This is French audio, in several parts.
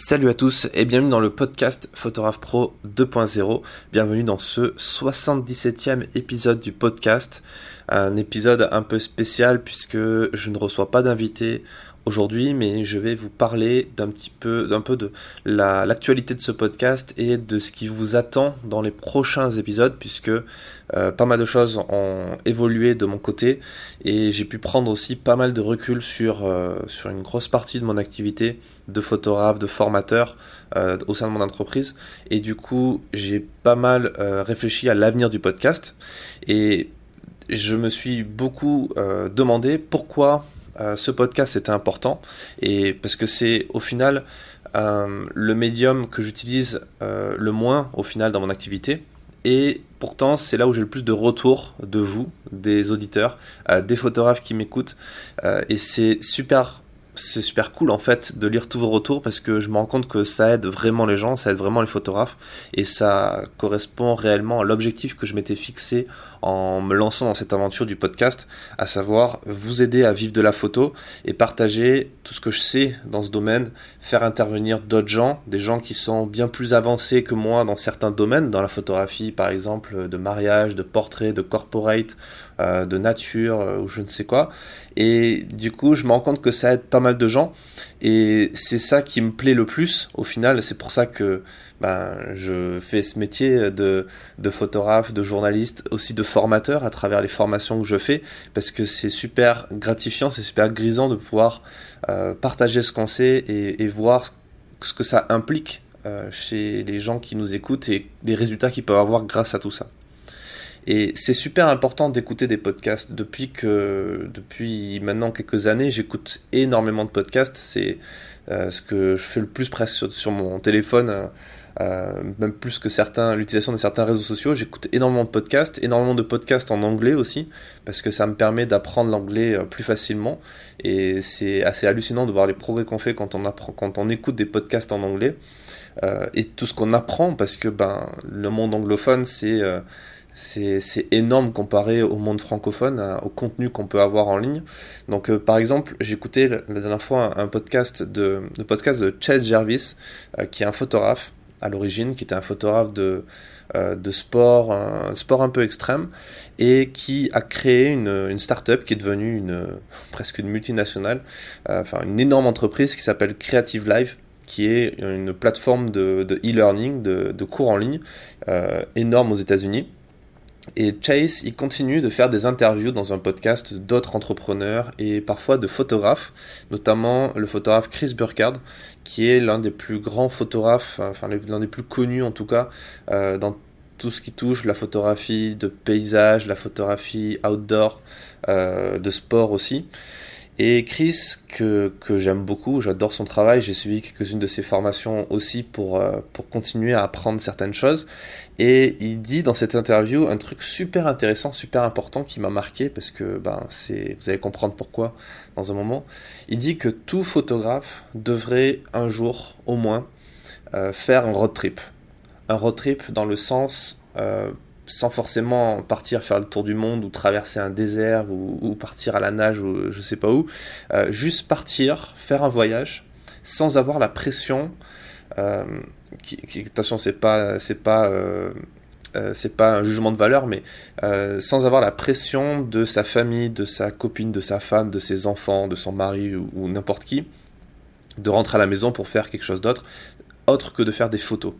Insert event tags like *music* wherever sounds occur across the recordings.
Salut à tous et bienvenue dans le podcast Photographe Pro 2.0. Bienvenue dans ce 77e épisode du podcast. Un épisode un peu spécial puisque je ne reçois pas d'invité aujourd'hui, mais je vais vous parler d'un petit peu, d'un peu de l'actualité de ce podcast et de ce qui vous attend dans les prochains épisodes, puisque euh, pas mal de choses ont évolué de mon côté et j'ai pu prendre aussi pas mal de recul sur, euh, sur une grosse partie de mon activité de photographe, de formateur euh, au sein de mon entreprise. Et du coup, j'ai pas mal réfléchi à l'avenir du podcast et je me suis beaucoup demandé pourquoi euh, ce podcast était important et parce que c'est au final euh, le médium que j'utilise euh, le moins au final dans mon activité. Et pourtant c'est là où j'ai le plus de retours de vous, des auditeurs, des photographes qui m'écoutent. Et c'est super c'est super cool en fait de lire tous vos retours parce que je me rends compte que ça aide vraiment les gens, ça aide vraiment les photographes et ça correspond réellement à l'objectif que je m'étais fixé en me lançant dans cette aventure du podcast, à savoir vous aider à vivre de la photo et partager tout ce que je sais dans ce domaine, faire intervenir d'autres gens, des gens qui sont bien plus avancés que moi dans certains domaines, dans la photographie par exemple, de mariage, de portrait, de corporate, euh, de nature euh, ou je ne sais quoi. Et du coup, je me rends compte que ça aide pas mal de gens. Et c'est ça qui me plaît le plus au final. C'est pour ça que ben, je fais ce métier de, de photographe, de journaliste, aussi de formateur à travers les formations que je fais. Parce que c'est super gratifiant, c'est super grisant de pouvoir euh, partager ce qu'on sait et, et, voir ce que ça implique chez les gens qui nous écoutent et les résultats qu'ils peuvent avoir grâce à tout ça. Et c'est super important d'écouter des podcasts. Depuis que, depuis maintenant quelques années, j'écoute énormément de podcasts. C'est euh, ce que je fais le plus presque sur, mon téléphone, euh, euh, même plus que certains, l'utilisation de certains réseaux sociaux. J'écoute énormément de podcasts, énormément de podcasts en anglais aussi, parce que ça me permet d'apprendre l'anglais plus facilement. Et c'est assez hallucinant de voir les progrès qu'on fait quand on apprend, quand on écoute des podcasts en anglais et tout ce qu'on apprend, parce que ben le monde anglophone c'est c'est énorme comparé au monde francophone, au contenu qu'on peut avoir en ligne. Donc, euh, par exemple, écouté la dernière fois un, podcast de, podcast de Chase Jervis, euh, qui est un photographe à l'origine, qui était un photographe de, euh, de sport, un sport un peu extrême, et qui a créé une, une start-up qui est devenue *laughs* presque une multinationale, enfin une énorme entreprise qui s'appelle Creative Live qui est une plateforme de e-learning, de, cours en ligne, énorme aux États-Unis. Et Chase, il continue de faire des interviews dans un podcast d'autres entrepreneurs et parfois de photographes, notamment le photographe Chris Burkhardt, qui est l'un des plus grands photographes, enfin l'un des plus connus en tout cas, euh, dans tout ce qui touche la photographie de paysage, la photographie outdoor, euh, de sport aussi. Et Chris, que, que j'aime beaucoup, j'adore son travail, j'ai suivi quelques-unes de ses formations aussi pour, euh, pour continuer à apprendre certaines choses. Et il dit dans cette interview un truc super intéressant, super important qui m'a marqué parce que ben, c'est, vous allez comprendre pourquoi dans un moment. Il dit que tout photographe devrait un jour au moins euh, faire un road trip. Un road trip dans le sens euh, sans forcément partir faire le tour du monde ou traverser un désert ou, partir à la nage ou je sais pas où. Euh, juste partir, faire un voyage sans avoir la pression. Euh, qui, attention, c'est pas, euh, c'est pas un jugement de valeur, mais sans avoir la pression de sa famille, de sa copine, de sa femme, de ses enfants, de son mari ou n'importe qui, de rentrer à la maison pour faire quelque chose d'autre, autre que de faire des photos.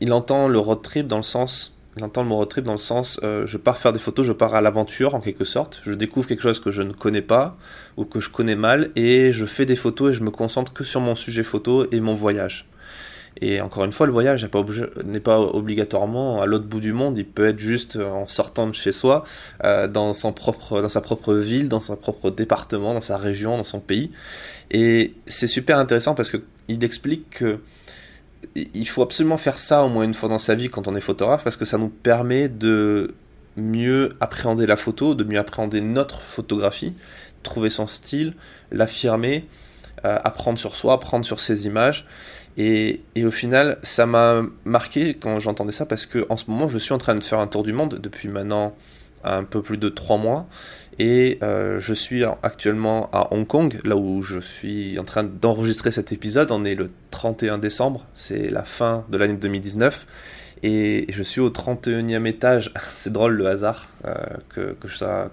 il entend le road trip dans le sens il entend le mot road trip dans le sens euh, je pars faire des photos, je pars à l'aventure en quelque sorte, je découvre quelque chose que je ne connais pas ou que je connais mal et je fais des photos et je me concentre que sur mon sujet photo et mon voyage. Et encore une fois, le voyage n'est pas, obligatoirement à l'autre bout du monde, il peut être juste en sortant de chez soi, euh, dans, son propre, dans sa propre ville, dans son propre département, dans sa région, dans son pays. Et c'est super intéressant parce qu'il explique que il faut absolument faire ça au moins une fois dans sa vie quand on est photographe parce que ça nous permet de mieux appréhender la photo, de mieux appréhender notre photographie, trouver son style, l'affirmer, euh, apprendre sur soi, apprendre sur ses images. Et, au final, ça m'a marqué quand j'entendais ça parce que en ce moment, je suis en train de faire un tour du monde depuis maintenant un peu plus de trois mois. Et euh, je suis actuellement à Hong Kong, là où je suis en train d'enregistrer cet épisode. On est le 31 décembre, c'est la fin de l'année 2019. Et je suis au 31e étage. *laughs* c'est drôle le hasard euh, que,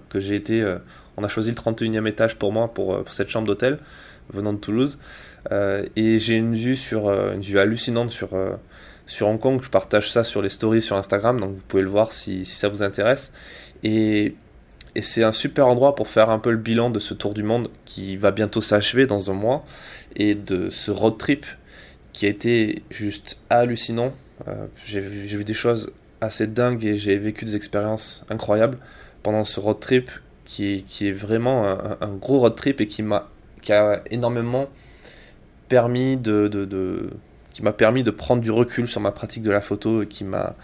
que, j'ai été. Euh, on a choisi le 31e étage pour moi, pour, pour cette chambre d'hôtel, venant de Toulouse. et j'ai une vue, une vue hallucinante sur, sur Hong Kong. Je partage ça sur les stories sur Instagram, donc vous pouvez le voir si, ça vous intéresse. Et c'est un super endroit pour faire un peu le bilan de ce tour du monde qui va bientôt s'achever dans un mois et de ce road trip qui a été juste hallucinant. Euh, j'ai vu des choses assez dingues et j'ai vécu des expériences incroyables pendant ce road trip qui est, vraiment un, gros road trip et qui m'a qui a énormément permis de qui m'a permis de prendre du recul sur ma pratique de la photo et qui m'a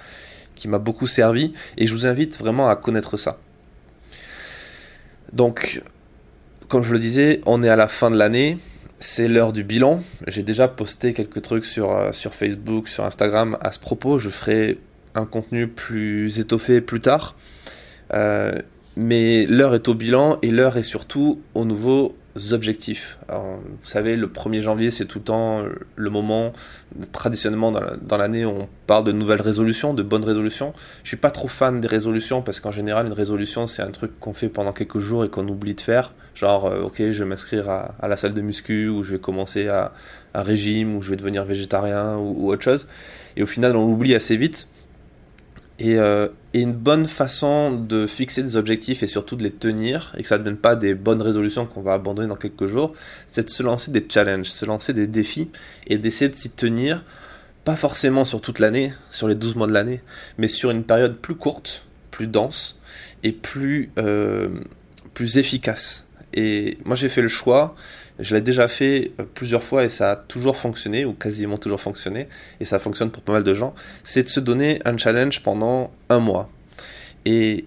qui m'a beaucoup servi et je vous invite vraiment à connaître ça. Donc, comme je le disais, on est à la fin de l'année. C'est l'heure du bilan. J'ai déjà posté quelques trucs sur, euh, sur Facebook, sur Instagram à ce propos. Je ferai un contenu plus étoffé plus tard. Euh, mais l'heure est au bilan et l'heure est surtout au nouveau objectifs. vous savez, le 1er janvier, c'est tout le temps le moment, traditionnellement dans l'année, on parle de nouvelles résolutions, de bonnes résolutions. Je suis pas trop fan des résolutions parce qu'en général, une résolution, c'est un truc qu'on fait pendant quelques jours et qu'on oublie de faire. Genre, euh, ok, je vais m'inscrire à, la salle de muscu ou je vais commencer à un régime ou je vais devenir végétarien ou, ou autre chose. Et au final, on l'oublie assez vite. Euh, et, une bonne façon de fixer des objectifs et surtout de les tenir, et que ça ne devienne pas des bonnes résolutions qu'on va abandonner dans quelques jours, c'est de se lancer des challenges, se lancer des défis et d'essayer de s'y tenir, pas forcément sur toute l'année, sur les 12 mois de l'année, mais sur une période plus courte, plus dense et plus, euh, plus efficace. Et moi j'ai fait le choix je l'ai déjà fait euh, plusieurs fois et ça a toujours fonctionné, ou quasiment toujours fonctionné, et ça fonctionne pour pas mal de gens, c'est de se donner un challenge pendant un mois. Et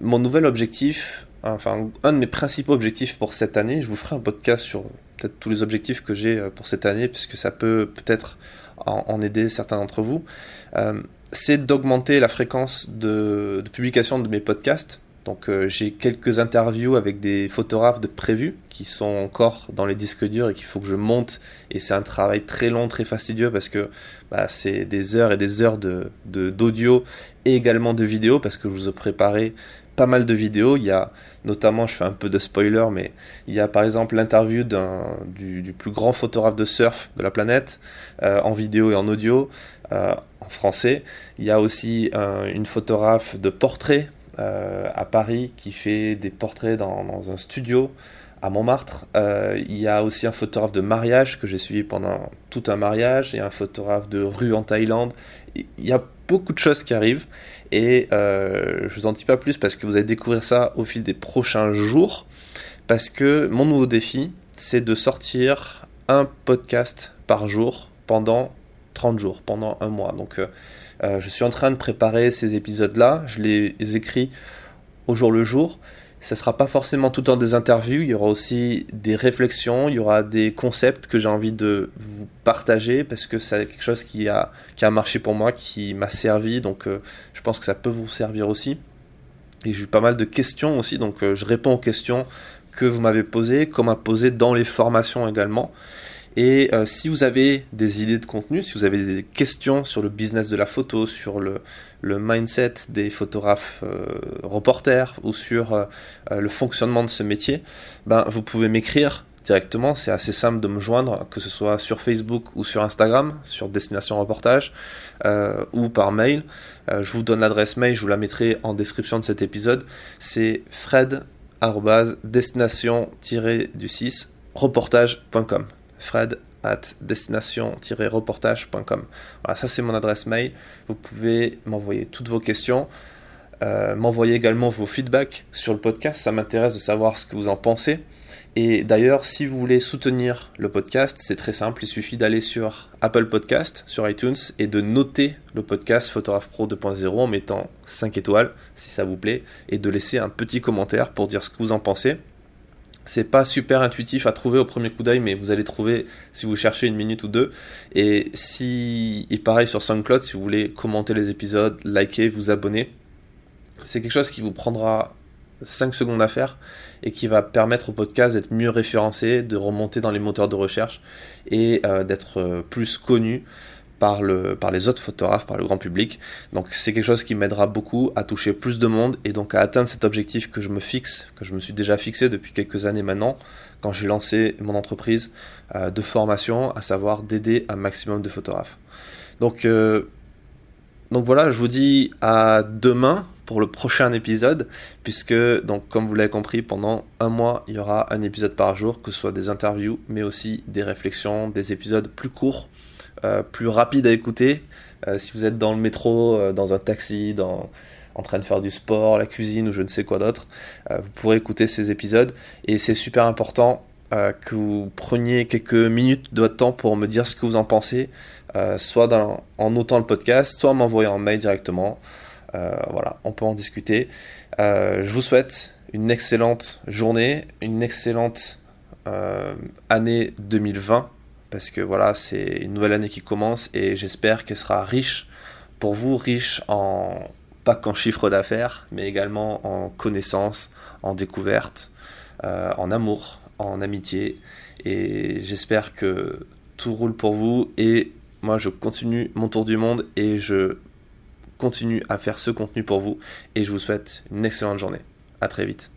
mon nouvel objectif, enfin un de mes principaux objectifs pour cette année, je vous ferai un podcast sur peut-être tous les objectifs que j'ai euh, pour cette année, puisque ça peut peut-être en, aider certains d'entre vous, euh, c'est d'augmenter la fréquence de, de publication de mes podcasts donc euh, j'ai quelques interviews avec des photographes de prévus qui sont encore dans les disques durs et qu'il faut que je monte. Et c'est un travail très long, très fastidieux parce que bah, c'est des heures et des heures d'audio de, d'audio et également de vidéo parce que je vous ai préparé pas mal de vidéos. Il y a notamment, je fais un peu de spoiler, mais il y a par exemple l'interview du, plus grand photographe de surf de la planète euh, en vidéo et en audio. Euh, en français. Il y a aussi une photographe de portrait à Paris qui fait des portraits dans, un studio à Montmartre. Euh, il y a aussi un photographe de mariage que j'ai suivi pendant tout un mariage et un photographe de rue en Thaïlande. Il y a beaucoup de choses qui arrivent et euh, je vous en dis pas plus parce que vous allez découvrir ça au fil des prochains jours. Parce que mon nouveau défi, c'est de sortir un podcast par jour pendant 30 jours, pendant un mois. Donc euh, je suis en train de préparer ces épisodes-là. Je les écris au jour le jour. Ce ne sera pas forcément tout le temps des interviews, il y aura aussi des réflexions, il y aura des concepts que j'ai envie de vous partager parce que c'est quelque chose qui a, qui a marché pour moi, qui m'a servi, donc euh, je pense que ça peut vous servir aussi. Et j'ai eu pas mal de questions aussi, donc euh, je réponds aux questions que vous m'avez posées, comme à poser dans les formations également. Et euh, si vous avez des idées de contenu, si vous avez des questions sur le business de la photo, sur le, mindset des photographes euh, reporters ou sur euh, le fonctionnement de ce métier, ben, vous pouvez m'écrire directement. C'est assez simple de me joindre, que ce soit sur Facebook ou sur Instagram, sur Destination Reportage ou par mail. je vous donne l'adresse mail, je vous la mettrai en description de cet épisode. C'est fred destination-du6 reportage.com fred at destination-reportage.com. Voilà, ça c'est mon adresse mail. Vous pouvez m'envoyer toutes vos questions, euh, m'envoyer également vos feedbacks sur le podcast. Ça m'intéresse de savoir ce que vous en pensez. Et d'ailleurs, si vous voulez soutenir le podcast, c'est très simple. Il suffit d'aller sur Apple Podcast, sur iTunes, et de noter le podcast Photographe Pro 2.0 en mettant 5 étoiles, si ça vous plaît, et de laisser un petit commentaire pour dire ce que vous en pensez. C'est pas super intuitif à trouver au premier coup d'œil, mais vous allez trouver si vous cherchez une minute ou deux. Et si, et pareil sur SoundCloud, si vous voulez commenter les épisodes, liker, vous abonner, c'est quelque chose qui vous prendra 5 secondes à faire et qui va permettre au podcast d'être mieux référencé, de remonter dans les moteurs de recherche et d'être plus connu par, le, par les autres photographes, par le grand public. Donc c'est quelque chose qui m'aidera beaucoup à toucher plus de monde et donc à atteindre cet objectif que je me fixe, que je me suis déjà fixé depuis quelques années maintenant, quand j'ai lancé mon entreprise euh, de formation, à savoir d'aider un maximum de photographes. Donc, euh, donc voilà, je vous dis à demain pour le prochain épisode, puisque, donc, comme vous l'avez compris, pendant un mois, il y aura un épisode par jour, que ce soit des interviews, mais aussi des réflexions, des épisodes plus courts plus rapide à écouter. Euh, si vous êtes dans le métro, euh, dans un taxi, en train de faire du sport, la cuisine ou je ne sais quoi d'autre, vous pourrez écouter ces épisodes. Et c'est super important que vous preniez quelques minutes de votre temps pour me dire ce que vous en pensez, soit en notant le podcast, soit m'envoyer un mail directement. voilà, on peut en discuter. je vous souhaite une excellente journée, une excellente année 2020 parce que voilà, c'est une nouvelle année qui commence et j'espère qu'elle sera riche pour vous, riche en pas qu'en chiffre d'affaires, mais également en connaissances, en découvertes, euh, en amour, en amitié. Et j'espère que tout roule pour vous et moi je continue mon tour du monde et je continue à faire ce contenu pour vous et je vous souhaite une excellente journée. À très vite.